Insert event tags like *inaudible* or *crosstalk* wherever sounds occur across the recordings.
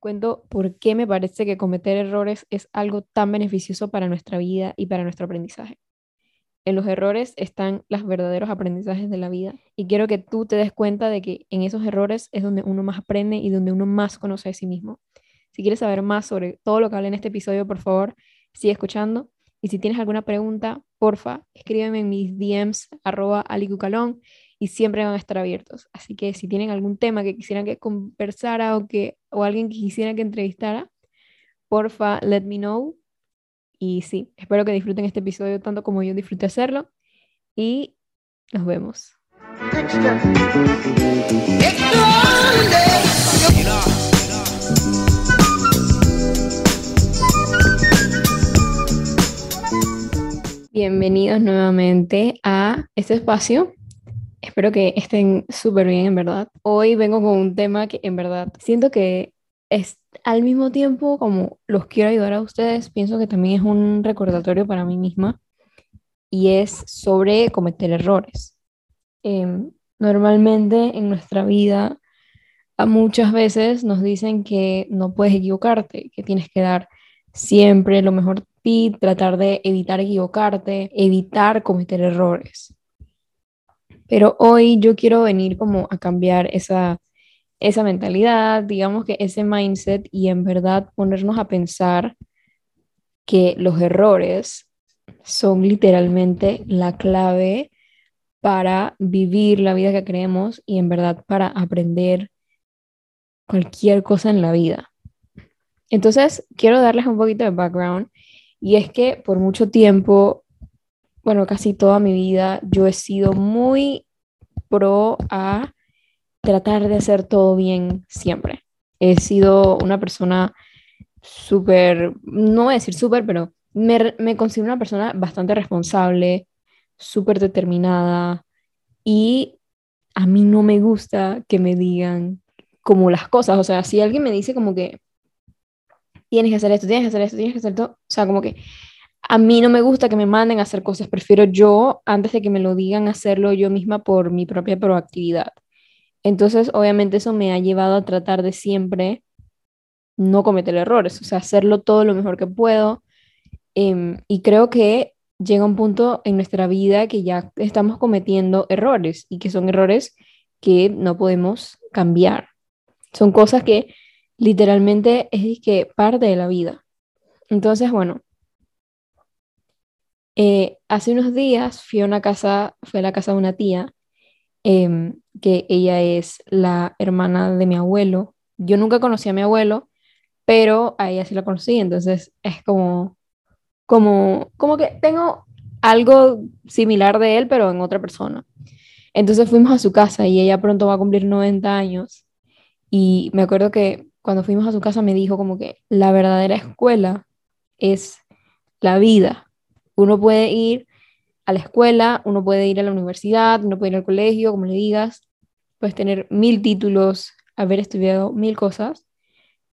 cuento por qué me parece que cometer errores es algo tan beneficioso para nuestra vida y para nuestro aprendizaje. En los errores están los verdaderos aprendizajes de la vida y quiero que tú te des cuenta de que en esos errores es donde uno más aprende y donde uno más conoce a sí mismo. Si quieres saber más sobre todo lo que hablé en este episodio, por favor, sigue escuchando. Y si tienes alguna pregunta, porfa, escríbeme en mis DMs, arroba alicucalón, y siempre van a estar abiertos. Así que si tienen algún tema que quisieran que conversara o, que, o alguien que quisiera que entrevistara, porfa, let me know. Y sí, espero que disfruten este episodio tanto como yo disfruté hacerlo. Y nos vemos. Bienvenidos nuevamente a este espacio Espero que estén súper bien, en verdad. Hoy vengo con un tema que en verdad siento que es al mismo tiempo como los quiero ayudar a ustedes, pienso que también es un recordatorio para mí misma y es sobre cometer errores. Em, normalmente en nuestra vida muchas veces nos dicen que no puedes equivocarte, que tienes que dar siempre lo mejor de ti, tratar de evitar equivocarte, evitar cometer errores. Pero hoy yo quiero venir como a cambiar esa, esa mentalidad, digamos que ese mindset y en verdad ponernos a pensar que los errores son literalmente la clave para vivir la vida que queremos y en verdad para aprender cualquier cosa en la vida. Entonces, quiero darles un poquito de background y es que por mucho tiempo bueno, casi toda mi vida yo he sido muy pro a tratar de hacer todo bien siempre. He sido una persona súper, no voy a decir súper, pero me, considero una persona bastante responsable, súper determinada y a mí no me gusta que me digan como las cosas, o sea, si alguien me dice como que tienes que hacer esto, tienes que hacer esto, tienes que hacer esto, o sea, como que a mí no me gusta que me manden a hacer cosas, prefiero yo, antes de que me lo digan, hacerlo yo misma por mi propia proactividad. Entonces, obviamente eso me ha llevado a tratar de siempre no cometer errores, o sea, hacerlo todo lo mejor que puedo. Em, y creo que llega un punto en nuestra vida que ya estamos cometiendo errores y que son errores que no podemos cambiar. Son cosas que literalmente es que parte de la vida. Entonces, bueno, eh, hace unos días fui a una casa, fui a la casa de una tía, em, que ella es la hermana de mi abuelo. Yo nunca conocí a mi abuelo, pero a ella sí la conocí, entonces es como, como, como que tengo algo similar de él, pero en otra persona. Entonces fuimos a su casa y ella pronto va a cumplir 90 años y me acuerdo que cuando fuimos a su casa me dijo como que la verdadera escuela es la vida uno puede ir a la escuela, uno puede ir a la universidad, uno puede ir al colegio, como le digas, puedes tener mil títulos, haber estudiado mil cosas,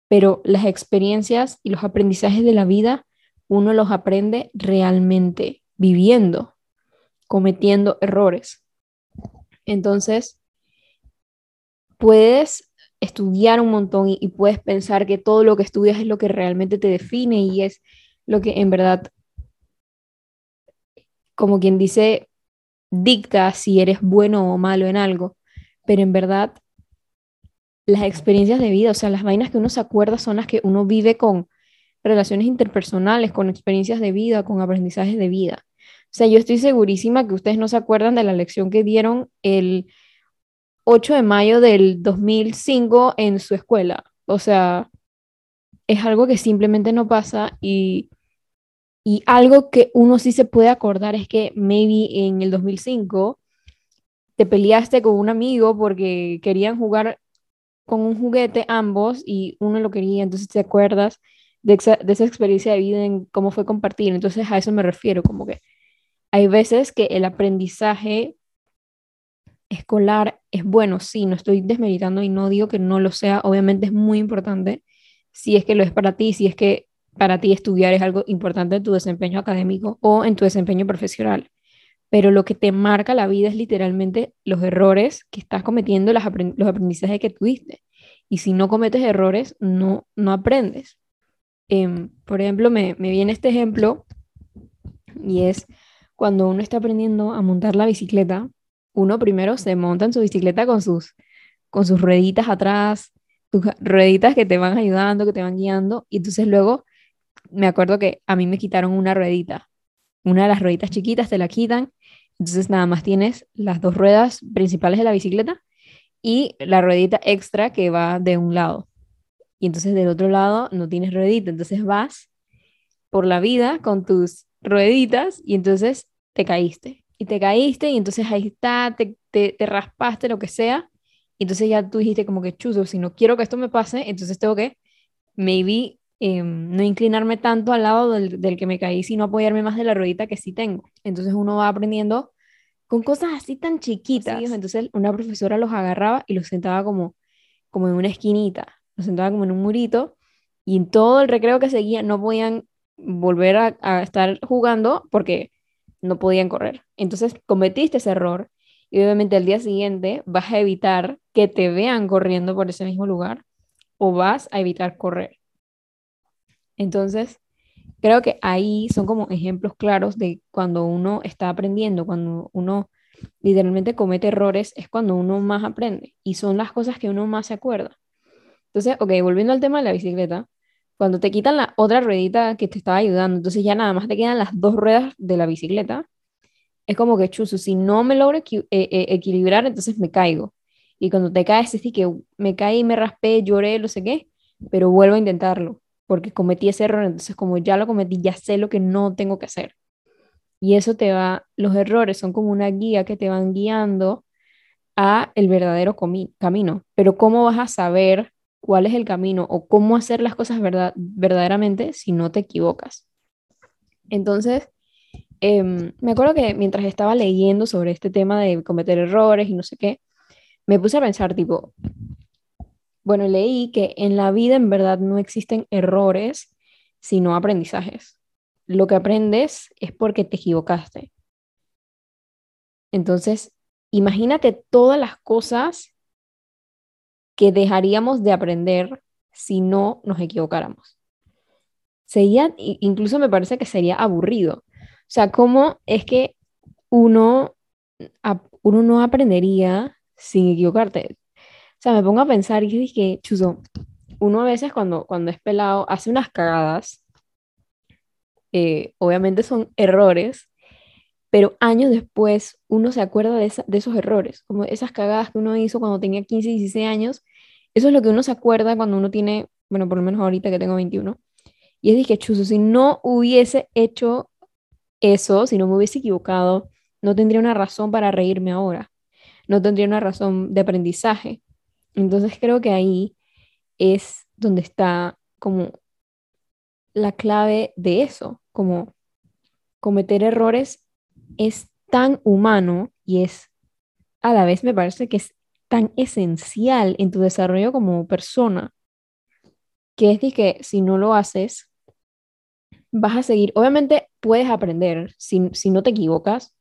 pero las experiencias y los aprendizajes de la vida uno los aprende realmente viviendo, cometiendo errores. Entonces, puedes estudiar un montón y, y, puedes pensar que todo lo que estudias es lo que realmente te define y es lo que en verdad como quien dice, dicta si eres bueno o malo en algo, pero en verdad las experiencias de vida, o sea, las vainas que uno se acuerda son las que uno vive con relaciones interpersonales, con experiencias de vida, con aprendizajes de vida. O sea, yo estoy segurísima que ustedes no se acuerdan de la lección que dieron el 8 de mayo del 2005 en su escuela. O sea, es algo que simplemente no pasa y y algo que uno sí se puede acordar es que maybe en el 2005 te peleaste con un amigo porque querían jugar con un juguete ambos y uno lo quería, entonces te acuerdas de esa, de esa experiencia de vida en cómo fue compartir. Entonces a eso me refiero, como que hay veces que el aprendizaje escolar es bueno, sí, no estoy desmeritando y no digo que no lo sea, obviamente es muy importante si es que lo es para ti, si es que para ti estudiar es algo importante en tu desempeño académico o en tu desempeño profesional. Pero lo que te marca la vida es literalmente los errores que estás cometiendo, los aprendizajes que tuviste. Y si no cometes errores, no, no aprendes. Em, por ejemplo, me, me viene este ejemplo y es cuando uno está aprendiendo a montar la bicicleta, uno primero se monta en su bicicleta con sus, con sus rueditas atrás, tus rueditas que te van ayudando, que te van guiando, y entonces luego me acuerdo que a mí me quitaron una ruedita, una de las rueditas chiquitas te la quitan, entonces nada más tienes las dos ruedas principales de la bicicleta y la ruedita extra que va de un lado. Y entonces del otro lado no tienes ruedita, entonces vas por la vida con tus rueditas y entonces te caíste. Y te caíste y entonces ahí está, te, te, raspaste, lo que sea. Y entonces ya tú dijiste como que chuzo, si no quiero que esto me pase, entonces tengo que, maybe, em, no inclinarme tanto al lado del, del, que me caí, sino apoyarme más de la ruedita que sí tengo. Entonces uno va aprendiendo con cosas así tan chiquitas. entonces una profesora los agarraba y los sentaba como, como en una esquinita, los sentaba como en un murito y en todo el recreo que seguía no podían volver a, estar jugando porque no podían correr. Entonces cometiste ese error y obviamente al día siguiente vas a evitar que te vean corriendo por ese mismo lugar o vas a evitar correr. Entonces, creo que ahí son como ejemplos claros de cuando uno está aprendiendo, cuando uno literalmente comete errores, es cuando uno más aprende y son las cosas que uno más se acuerda. Entonces, ok, volviendo al tema de la bicicleta, cuando te quitan la otra ruedita que te estaba ayudando, entonces ya nada más te quedan las dos ruedas de la bicicleta, es como que chuzo, si no me logro eh, eh, equilibrar, entonces me caigo. Y cuando te caes, es que me caí, me raspé, lloré, no sé qué, pero vuelvo a intentarlo, porque cometí ese error, entonces como ya lo cometí, ya sé lo que no tengo que hacer. Y eso te va, los errores son como una guía que te van guiando a el verdadero camino. Pero ¿cómo vas a saber cuál es el camino o cómo hacer las cosas verdad verdaderamente si no te equivocas. Entonces, em, me acuerdo que mientras estaba leyendo sobre este tema de cometer errores y no sé qué, me puse a pensar tipo, bueno, leí que en la vida en verdad no existen errores, sino aprendizajes. Lo que aprendes es porque te equivocaste. Entonces, imagínate todas las cosas que dejaríamos de aprender si no nos equivocáramos. Sería, incluso me parece que sería aburrido. O sea, ¿cómo es que uno, uno no aprendería sin equivocarte? Sea, me pongo a pensar y dije, chuzo, uno a veces cuando, cuando es pelado hace unas cagadas, eh, obviamente son errores, pero años después uno se acuerda de, esos errores, como esas cagadas que uno hizo cuando tenía 15, 16 años, eso es lo que uno se acuerda cuando uno tiene, bueno, por lo menos ahorita que tengo 21, y es de que, chuzo, si no hubiese hecho eso, si no me hubiese equivocado, no tendría una razón para reírme ahora, no tendría una razón de aprendizaje. Entonces creo que ahí es donde está como la clave de eso, como cometer errores es tan humano y es a la vez me parece que es tan esencial en tu desarrollo como persona, que es de que si no lo haces, vas a seguir, obviamente puedes aprender si, si no te equivocas,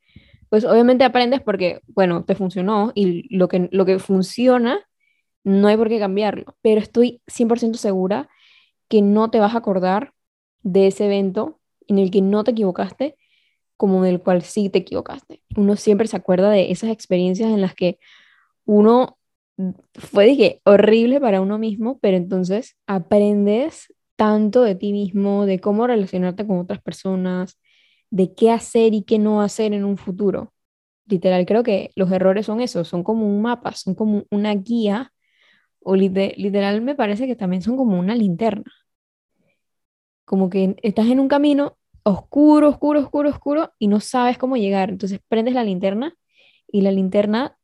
pues obviamente aprendes porque, bueno, te funcionó y lo que, lo que funciona no hay por qué cambiarlo, pero estoy 100% segura que no te vas a acordar de ese evento en el que no te equivocaste como del cual sí te equivocaste. Uno siempre se acuerda de esas experiencias en las que uno fue dije, horrible para uno mismo, pero entonces aprendes tanto de ti mismo, de cómo relacionarte con otras personas, de qué hacer y qué no hacer en un futuro. Literal, creo que los errores son eso, son como un mapa, son como una guía, o literal me parece que también son como una linterna. Como que estás en un camino oscuro, oscuro, oscuro, oscuro y no sabes cómo llegar. Entonces prendes la linterna y la linterna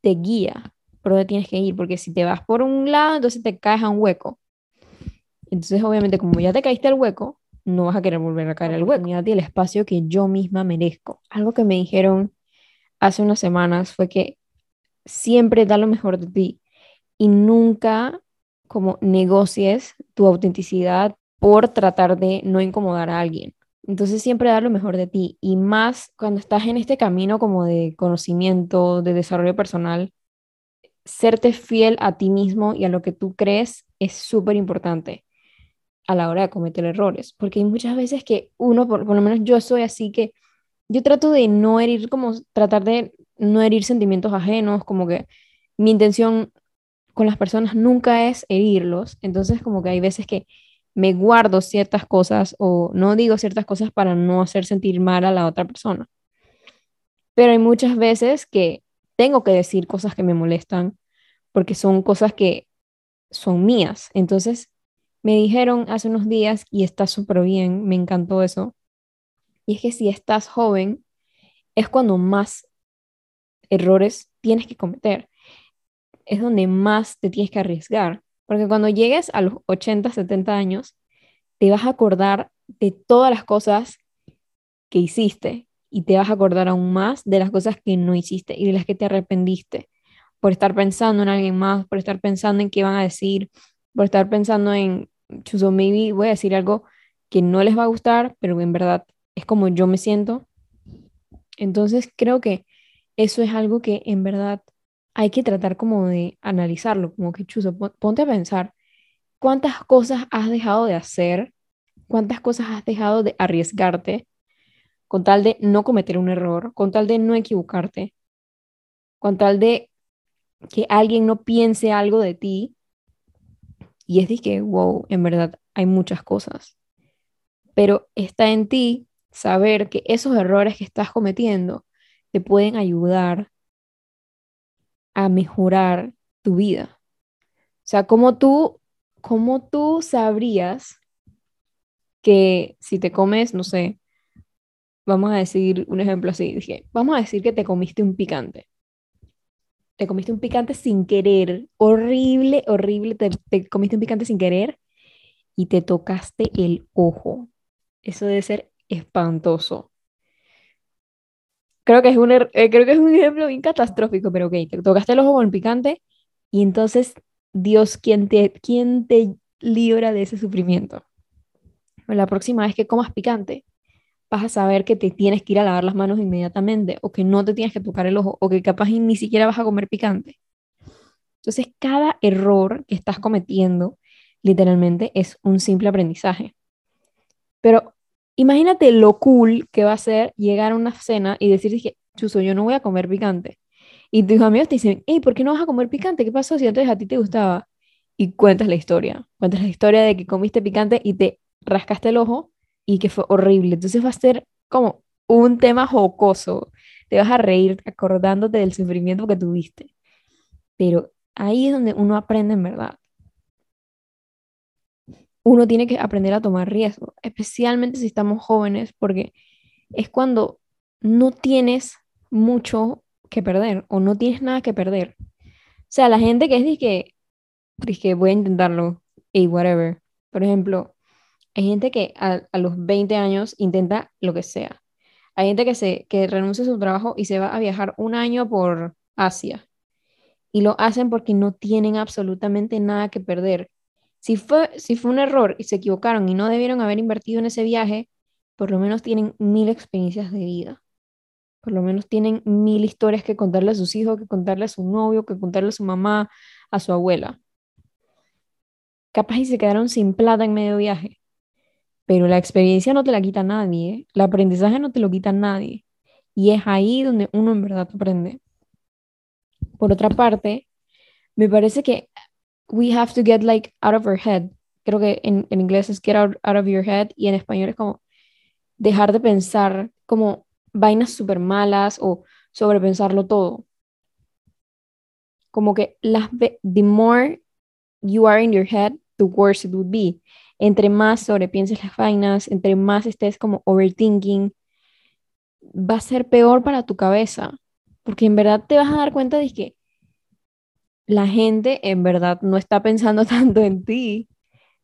te guía por dónde tienes que ir, porque si te vas por un lado, entonces te caes a un hueco. Entonces, obviamente, como ya te caíste al hueco, no vas a querer volver a caer al hueco. Y el espacio que yo misma merezco. Algo que me dijeron hace unas semanas fue que siempre da lo mejor de ti y nunca como negocies tu autenticidad por tratar de no incomodar a alguien. Entonces siempre dar lo mejor de ti y más cuando estás en este camino como de conocimiento, de desarrollo personal, serte fiel a ti mismo y a lo que tú crees es súper importante a la hora de cometer errores, porque hay muchas veces que uno, por, por, lo menos yo soy así que yo trato de no herir, como tratar de no herir sentimientos ajenos, como que mi intención con las personas nunca es herirlos, entonces como que hay veces que me guardo ciertas cosas o no digo ciertas cosas para no hacer sentir mal a la otra persona. Pero hay muchas veces que tengo que decir cosas que me molestan porque son cosas que son mías. Entonces, me dijeron hace unos días, y está súper bien, me encantó eso, y es que si estás joven, es cuando más errores tienes que cometer. Es donde más te tienes que arriesgar. Porque cuando llegues a los 80, 70 años, te vas a acordar de todas las cosas que hiciste y te vas a acordar aún más de las cosas que no hiciste y de las que te arrepentiste por estar pensando en alguien más, por estar pensando en qué van a decir, por estar pensando en, chuso, maybe voy a decir algo que no les va a gustar, pero en verdad es como yo me siento. Entonces creo que eso es algo que en verdad hay que tratar como de analizarlo, como que chuzo, ponte a pensar cuántas cosas has dejado de hacer, cuántas cosas has dejado de arriesgarte con tal de no cometer un error, con tal de no equivocarte, con tal de que alguien no piense algo de ti. Y es de que, wow, en verdad hay muchas cosas. Pero está en ti saber que esos errores que estás cometiendo te pueden ayudar a mejorar tu vida. O sea, ¿cómo tú, cómo tú sabrías que si te comes, no sé, vamos a decir un ejemplo así, dije, vamos a decir que te comiste un picante. Te comiste un picante sin querer, horrible, horrible, te, te comiste un picante sin querer y te tocaste el ojo. Eso debe ser espantoso. Creo que es un, er, eh, creo que es un ejemplo bien catastrófico, pero ok, te tocaste el ojo con el picante y entonces Dios, ¿quién te, quién te libra de ese sufrimiento? La próxima vez que comas picante, vas a saber que te tienes que ir a lavar las manos inmediatamente o que no te tienes que tocar el ojo o que capaz ni siquiera vas a comer picante. Entonces, cada error que estás cometiendo literalmente es un simple aprendizaje. Pero Imagínate lo cool que va a ser llegar a una cena y decir que, Chuso, yo no voy a comer picante. Y tus amigos te dicen, hey, ¿por qué no vas a comer picante? ¿Qué pasó si antes a ti te gustaba? Y cuentas la historia. Cuentas la historia de que comiste picante y te rascaste el ojo y que fue horrible. Entonces va a ser como un tema jocoso. Te vas a reír acordándote del sufrimiento que tuviste. Pero ahí es donde uno aprende en verdad uno tiene que aprender a tomar riesgo, especialmente si estamos jóvenes, porque es cuando no tienes mucho que perder o no tienes nada que perder. O sea, la gente que es de que, que voy a intentarlo y whatever. Por ejemplo, hay gente que a, a, los 20 años intenta lo que sea. Hay gente que, se, que renuncia a su trabajo y se va a viajar un año por Asia. Y lo hacen porque no tienen absolutamente nada que perder. Si fue, si fue un error y se equivocaron y no debieron haber invertido en ese viaje, por lo menos tienen mil experiencias de vida. Por lo menos tienen mil historias que contarle a sus hijos, que contarle a su novio, que contarle a su mamá, a su abuela. Capaz y se quedaron sin plata en medio viaje. Pero la experiencia no te la quita nadie. El aprendizaje no te lo quita nadie. Y es ahí donde uno en verdad aprende. Por otra parte, me parece que we have to get like out of our head. Creo que en, inglés es get out, out of your head y en español es como dejar de pensar como vainas súper malas o sobrepensarlo todo. Como que las, the more you are in your head, the worse it would be. Entre más sobrepienses las vainas, entre más estés como overthinking, va a ser peor para tu cabeza. Porque en verdad te vas a dar cuenta de que la gente en verdad no está pensando *laughs* tanto en ti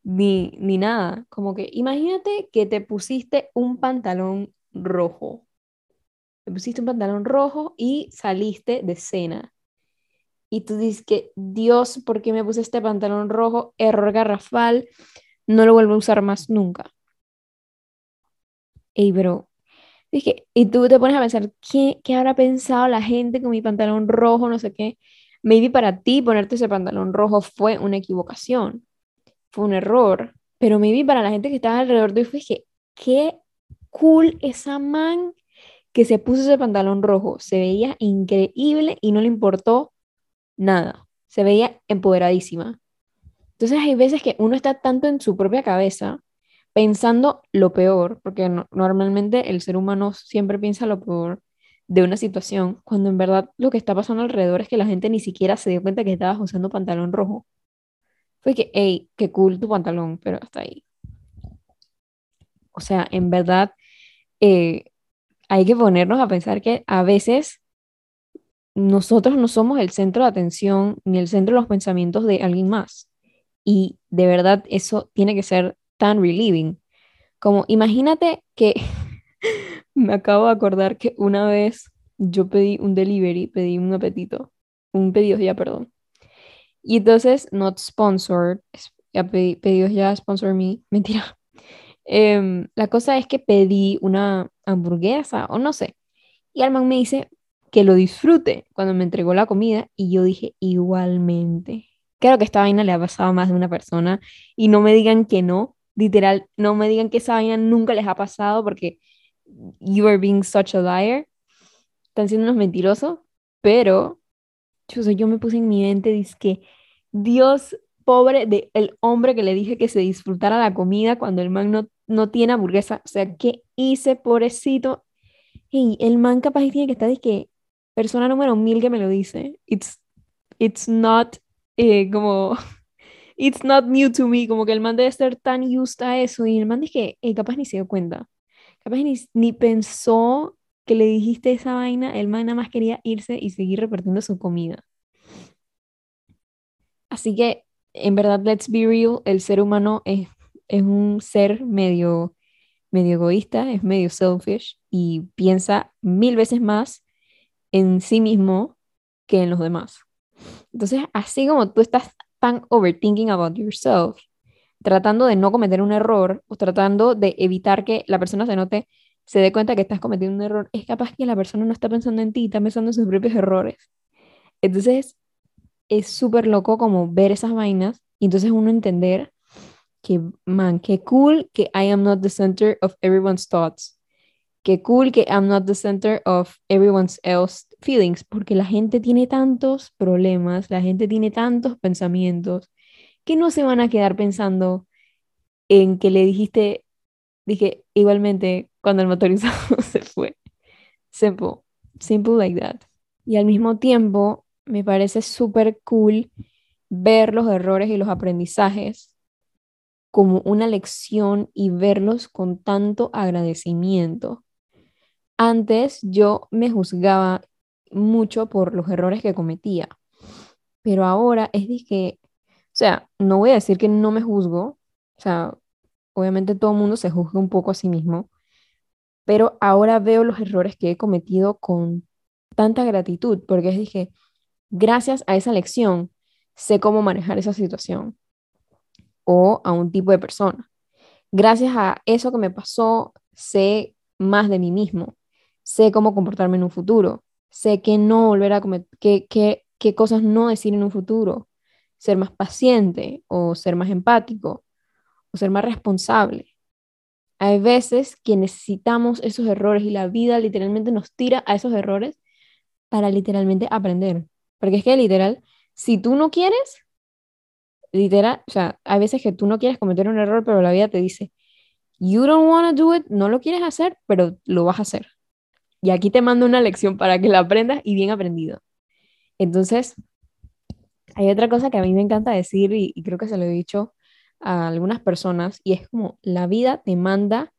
ni, ni nada. Como que imagínate que te pusiste un pantalón rojo. Te pusiste un pantalón rojo y saliste de cena. Y tú dices que, Dios, ¿por qué me puse este pantalón rojo? Error garrafal, no lo vuelvo a usar más nunca. Ey, bro, dije, y tú te pones a pensar, ¿qué, ¿qué habrá pensado la gente con mi pantalón rojo? No sé qué maybe para ti ponerte ese pantalón rojo fue una equivocación, fue un error, pero maybe para la gente que estaba alrededor de fue que, qué cool esa man que se puso ese pantalón rojo, se veía increíble y no le importó nada, se veía empoderadísima. Entonces hay veces que uno está tanto en su propia cabeza pensando lo peor, porque normalmente el ser humano siempre piensa lo peor de una situación, cuando en verdad lo que está pasando alrededor es que la gente ni siquiera se dio cuenta que estabas usando pantalón rojo. Fue que, hey, qué cool tu pantalón, pero hasta ahí. O sea, en verdad, eh, hay que ponernos a pensar que a veces nosotros no somos el centro de atención ni el centro de los pensamientos de alguien más. Y de verdad eso tiene que ser tan relieving. Como imagínate que *laughs* me acabo de acordar que una vez yo pedí un delivery, pedí un apetito, un pedido ya, perdón. Y entonces, not sponsored, pedí, pedidos ya, sponsor me, *laughs* mentira. Em, la cosa es que pedí una hamburguesa o no sé. Y Alman me dice que lo disfrute cuando me entregó la comida y yo dije igualmente. Claro que esta vaina le ha pasado a más de una persona y no me digan que no, literal, no me digan que esa vaina nunca les ha pasado porque you are being such a liar. Están siendo unos mentirosos, pero yo, yo me puse en mi mente, dice que Dios pobre del el hombre que le dije que se disfrutara la comida cuando el man no, no tiene hamburguesa. O sea, ¿qué hice, pobrecito? Y el man capaz tiene que estar, es que persona número mil que me lo dice. It's, it's not eh, como, *laughs* it's not new to me, como que el man debe estar tan used a eso y el man dice que capaz ni se dio cuenta, ni pensó que le dijiste esa vaina, el man nada más quería irse y seguir repartiendo su comida. Así que, en verdad, let's be real, el ser humano es, es un ser medio, medio egoísta, es medio selfish y piensa mil veces más en sí mismo que en los demás. Entonces, así como tú estás tan overthinking about yourself, tratando de no cometer un error o tratando de evitar que la persona se note, se dé cuenta que estás cometiendo un error, es capaz que la persona no está pensando en ti, está pensando en sus propios errores. Entonces, es súper loco como ver esas vainas y entonces uno entender que, man, qué cool que I am not the center of everyone's thoughts. Qué cool que I'm not the center of everyone's else feelings, porque la gente tiene tantos problemas, la gente tiene tantos pensamientos, que no se van a quedar pensando en que le dijiste, dije, igualmente, cuando el motorizado *laughs* se fue. Simple, simple like that. Y al mismo tiempo, me parece súper cool ver los errores y los aprendizajes como una lección y verlos con tanto agradecimiento. Antes yo me juzgaba mucho por los errores que cometía. Pero ahora es de que, sea, no voy a decir que no me juzgo, o sea, obviamente todo el mundo se juzga un poco a sí mismo, pero ahora veo los errores que he cometido con tanta gratitud, porque dije, gracias a esa lección sé cómo manejar esa situación o a un tipo de persona. Gracias a eso que me pasó, sé más de mí mismo, sé cómo comportarme en un futuro, sé que no volver a cometer, qué, qué cosas no decir en un futuro, ser más paciente o ser más empático o ser más responsable. Hay veces que necesitamos esos errores y la vida literalmente nos tira a esos errores para literalmente aprender. Porque es que literal, si tú no quieres, literal, o sea, hay veces que tú no quieres cometer un error, pero la vida te dice, you don't want to do it, no lo quieres hacer, pero lo vas a hacer. Y aquí te mando una lección para que la aprendas y bien aprendido. Entonces, hay otra cosa que a mí me encanta decir y, creo que se lo he dicho a algunas personas y es como la vida te manda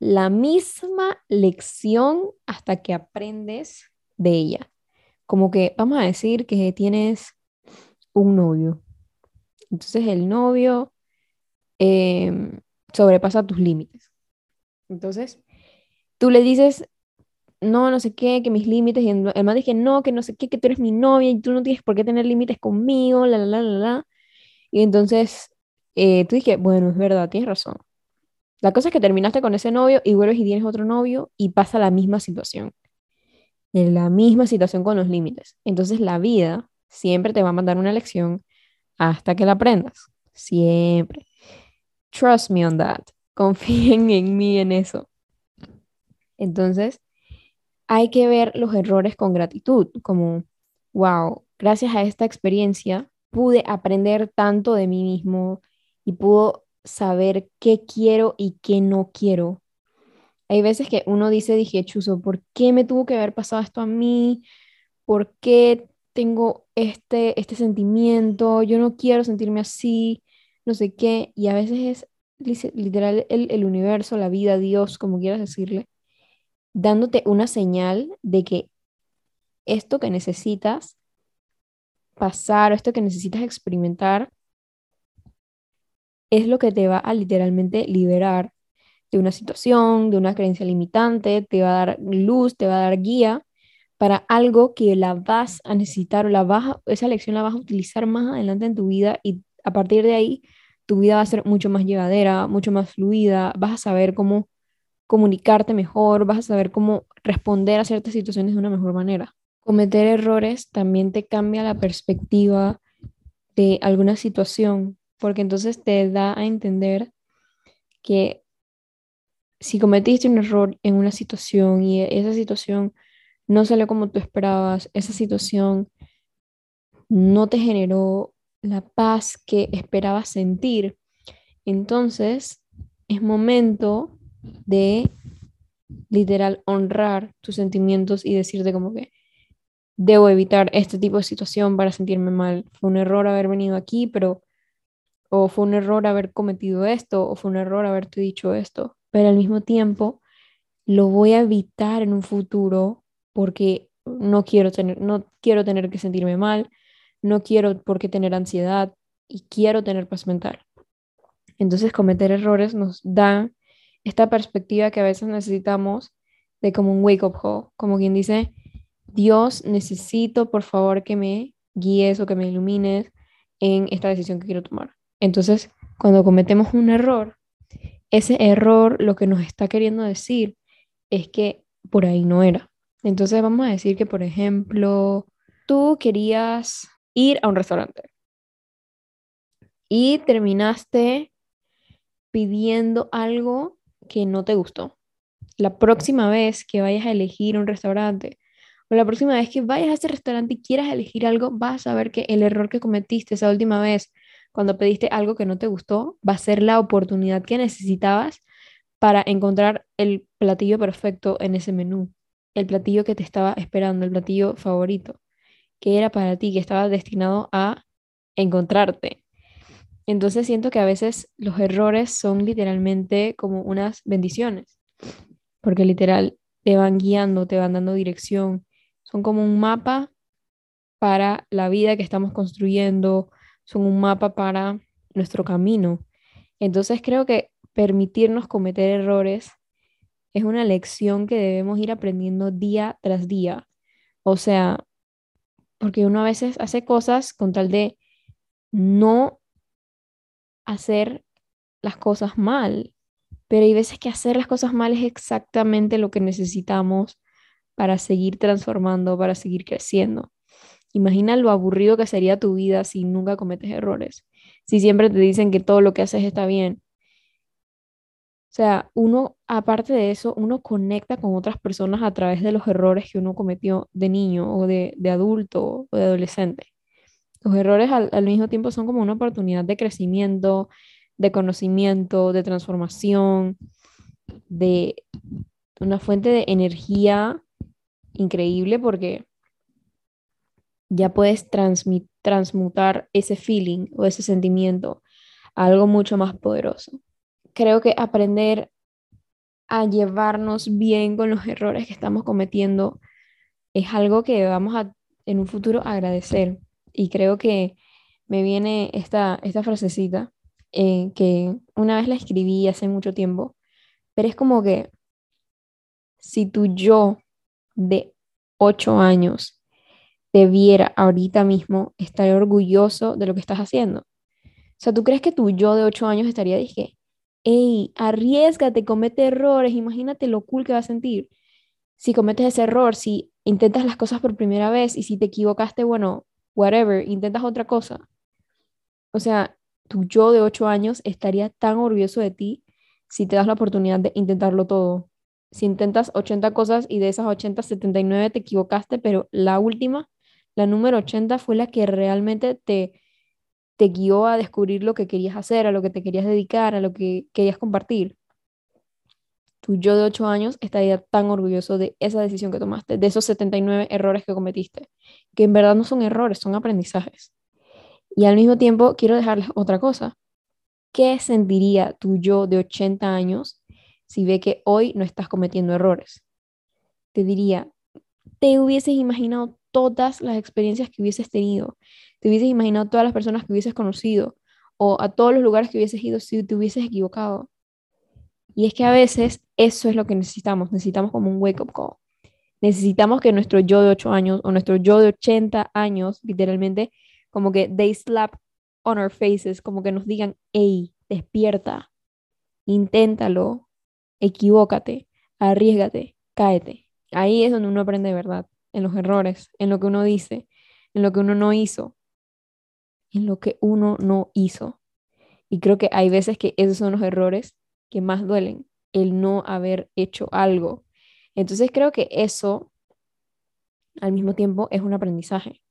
la misma lección hasta que aprendes de ella. Como que vamos a decir que tienes un novio. Entonces el novio em, sobrepasa tus límites. Entonces tú le dices, no, no sé qué, que mis límites, y el man dije, no, que no sé qué, que tú eres mi novia y tú no tienes por qué tener límites conmigo, la, la, la, la. Y entonces eh, tú dije, bueno, es verdad, tienes razón. La cosa es que terminaste con ese novio y vuelves y tienes otro novio y pasa la misma situación. En la misma situación con los límites. Entonces la vida siempre te va a mandar una lección hasta que la aprendas. Siempre. Trust me on that. *laughs* Confíen en mí en eso. Entonces, hay que ver los errores con gratitud, como, wow, gracias a esta experiencia pude aprender tanto de mí mismo y puedo saber qué quiero y qué no quiero. Hay veces que uno dice, dije, Chuzo, ¿por qué me tuvo que haber pasado esto a mí? ¿Por qué tengo este, este sentimiento? Yo no quiero sentirme así, no sé qué. Y a veces es literal el, el universo, la vida, Dios, como quieras decirle, dándote una señal de que esto que necesitas pasar o esto que necesitas experimentar es lo que te va a literalmente liberar de una situación, de una creencia limitante, te va a dar luz, te va a dar guía para algo que la vas a necesitar o la vas esa lección la vas a utilizar más adelante en tu vida y a partir de ahí tu vida va a ser mucho más llevadera, mucho más fluida, vas a saber cómo comunicarte mejor, vas a saber cómo responder a ciertas situaciones de una mejor manera. Cometer errores también te cambia la perspectiva de alguna situación, porque entonces te da a entender que si cometiste un error en una situación y esa situación no salió como tú esperabas, esa situación no te generó la paz que esperabas sentir, entonces es momento de literal honrar tus sentimientos y decirte como que debo evitar este tipo de situación para sentirme mal. Fue un error haber venido aquí, pero o fue un error haber cometido esto, o fue un error haberte dicho esto, pero al mismo tiempo lo voy a evitar en un futuro porque no quiero tener, no quiero tener que sentirme mal, no quiero por qué tener ansiedad y quiero tener paz mental. Entonces cometer errores nos da esta perspectiva que a veces necesitamos de como un wake up call, como quien dice, Dios, necesito por favor que me guíes o que me ilumines en esta decisión que quiero tomar. Entonces, cuando cometemos un error, ese error lo que nos está queriendo decir es que por ahí no era. Entonces vamos a decir que, por ejemplo, tú querías ir a un restaurante y terminaste pidiendo algo que no te gustó. La próxima vez que vayas a elegir un restaurante o la próxima vez que vayas a ese restaurante y quieras elegir algo, vas a saber que el error que cometiste esa última vez cuando pediste algo que no te gustó va a ser la oportunidad que necesitabas para encontrar el platillo perfecto en ese menú, el platillo que te estaba esperando, el platillo favorito, que era para ti, que estaba destinado a encontrarte. Entonces siento que a veces los errores son literalmente como unas bendiciones, porque literal te van guiando, te van dando dirección, son como un mapa para la vida que estamos construyendo, son un mapa para nuestro camino. Entonces creo que permitirnos cometer errores es una lección que debemos ir aprendiendo día tras día. O sea, porque uno a veces hace cosas con tal de no hacer las cosas mal, pero hay veces que hacer las cosas mal es exactamente lo que necesitamos para seguir transformando, para seguir creciendo. Imagina lo aburrido que sería tu vida si nunca cometes errores, si siempre te dicen que todo lo que haces está bien. O sea, uno, aparte de eso, uno conecta con otras personas a través de los errores que uno cometió de niño o de, adulto o de adolescente. Los errores al, mismo tiempo son como una oportunidad de crecimiento, de conocimiento, de transformación, de una fuente de energía increíble porque ya puedes transmutar ese feeling o ese sentimiento a algo mucho más poderoso. Creo que aprender a llevarnos bien con los errores que estamos cometiendo es algo que vamos a en un futuro agradecer y creo que me viene esta, esta frasecita eh, que una vez la escribí hace mucho tiempo, pero es como que si tu yo de ocho años te viera ahorita mismo, estaría orgulloso de lo que estás haciendo. O sea, ¿tú crees que tu yo de ocho años estaría, dije, hey, arriesgate, comete errores, imagínate lo cool que va a sentir si cometes ese error, si intentas las cosas por primera vez y si te equivocaste, bueno, whatever, intentas otra cosa. O sea, tu yo de 8 años estaría tan orgulloso de ti si te das la oportunidad de intentarlo todo. Si intentas 80 cosas y de esas 80, 79 te equivocaste, pero la última, la número 80, fue la que realmente te, te guió a descubrir lo que querías hacer, a lo que te querías dedicar, a lo que querías compartir. Tu yo de 8 años estaría tan orgulloso de esa decisión que tomaste, de esos 79 errores que cometiste, que en verdad no son errores, son aprendizajes. Y al mismo tiempo quiero dejarles otra cosa. ¿Qué sentiría tu yo de 80 años si ve que hoy no estás cometiendo errores? Te diría, te hubieses imaginado todas las experiencias que hubieses tenido, te hubieses imaginado todas las personas que hubieses conocido o a todos los lugares que hubieses ido si te hubieses equivocado. Y es que a veces eso es lo que necesitamos, necesitamos como un wake-up call. Necesitamos que nuestro yo de 8 años o nuestro yo de 80 años, literalmente, como que they slap on our faces, como que nos digan, hey, despierta, inténtalo, equivócate, arriesgate, cáete. Ahí es donde uno aprende de verdad, en los errores, en lo que uno dice, en lo que uno no hizo, en lo que uno no hizo. Y creo que hay veces que esos son los errores que más duelen, el no haber hecho algo. Entonces creo que eso al mismo tiempo es un aprendizaje.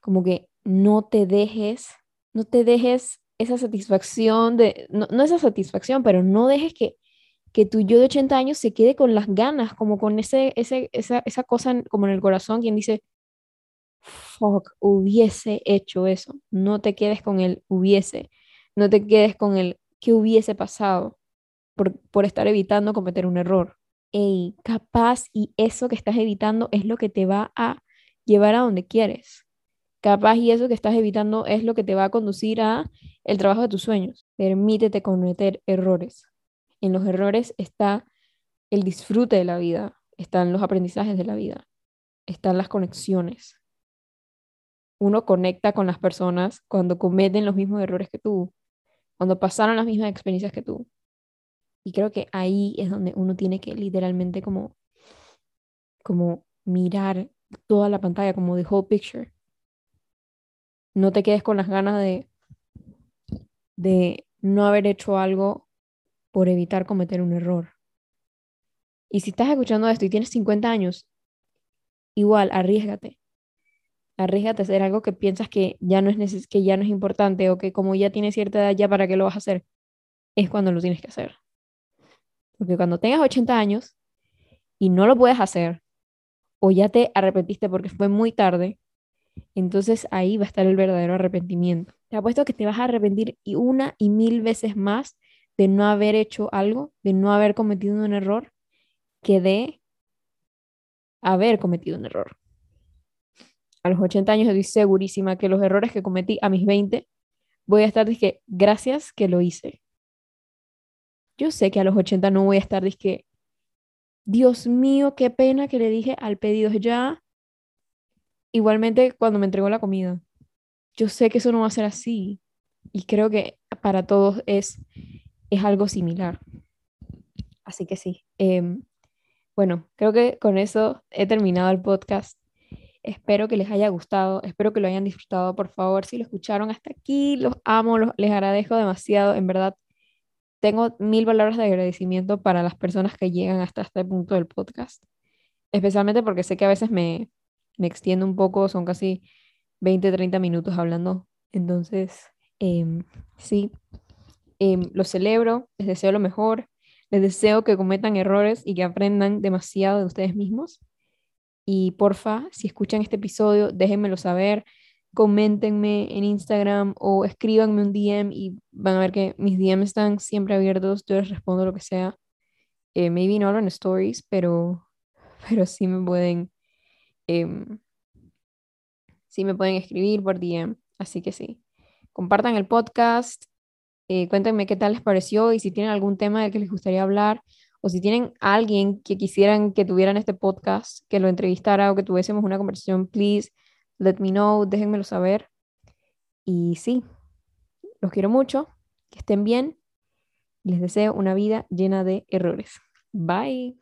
Como que no te dejes, no te dejes esa satisfacción de, no, esa satisfacción, pero no dejes que, que tu yo de 80 años se quede con las ganas, como con ese, ese, esa, esa cosa como en el corazón, quien dice, fuck, hubiese hecho eso. No te quedes con el hubiese, no te quedes con el que hubiese pasado por, por estar evitando cometer un error. Capaz y eso que estás evitando es lo que te va a llevar a donde quieres. Capaz y eso que estás evitando es lo que te va a conducir a el trabajo de tus sueños. Permítete cometer errores. En los errores está el disfrute de la vida, están los aprendizajes de la vida, están las conexiones. Uno conecta con las personas cuando cometen los mismos errores que tú, cuando pasaron las mismas experiencias que tú. Y creo que ahí es donde uno tiene que literalmente como, como mirar toda la pantalla, como the whole picture no te quedes con las ganas de, de no haber hecho algo por evitar cometer un error. Y si estás escuchando esto y tienes 50 años, igual, arriesgate. Arriesgate a hacer algo que piensas que ya no es, que ya no es importante o que como ya tienes cierta edad, ya para qué lo vas a hacer. Es cuando lo tienes que hacer. Porque cuando tengas 80 años y no lo puedes hacer, o ya te arrepentiste porque fue muy tarde, entonces ahí va a estar el verdadero arrepentimiento. Te apuesto que te vas a arrepentir una y mil veces más de no haber hecho algo, de no haber cometido un error, que de haber cometido un error. A los 80 años estoy segurísima que los errores que cometí a mis 20, voy a estar dije, gracias que lo hice. Yo sé que a los 80 no voy a estar dije, Dios mío, qué pena que le dije al pedido ya Igualmente cuando me entregó la comida, yo sé que eso no va a ser así y creo que para todos es, es algo similar. Así que sí. Em, bueno, creo que con eso he terminado el podcast. Espero que les haya gustado, espero que lo hayan disfrutado. Por favor, si lo escucharon hasta aquí, los amo, los, les agradezco demasiado. En verdad, tengo mil palabras de agradecimiento para las personas que llegan hasta este punto del podcast. Especialmente porque sé que a veces me, me extiendo un poco, son casi 20, 30 minutos hablando. Entonces, em, sí, em, lo celebro, les deseo lo mejor, les deseo que cometan errores y que aprendan demasiado de ustedes mismos. Y porfa, si escuchan este episodio, déjenmelo saber, coméntenme en Instagram o escríbanme un DM y van a ver que mis DM están siempre abiertos, yo les respondo lo que sea. Eh, maybe no en stories, pero, *laughs* pero sí me pueden Em, sí me pueden escribir por DM, así que sí. Compartan el podcast, eh, cuéntenme qué tal les pareció y si tienen algún tema del que les gustaría hablar o si tienen alguien que quisieran que tuvieran este podcast, que lo entrevistara o que tuviésemos una conversación, please let me know, déjenmelo saber. Y sí, los quiero mucho, que estén bien les deseo una vida llena de errores. Bye.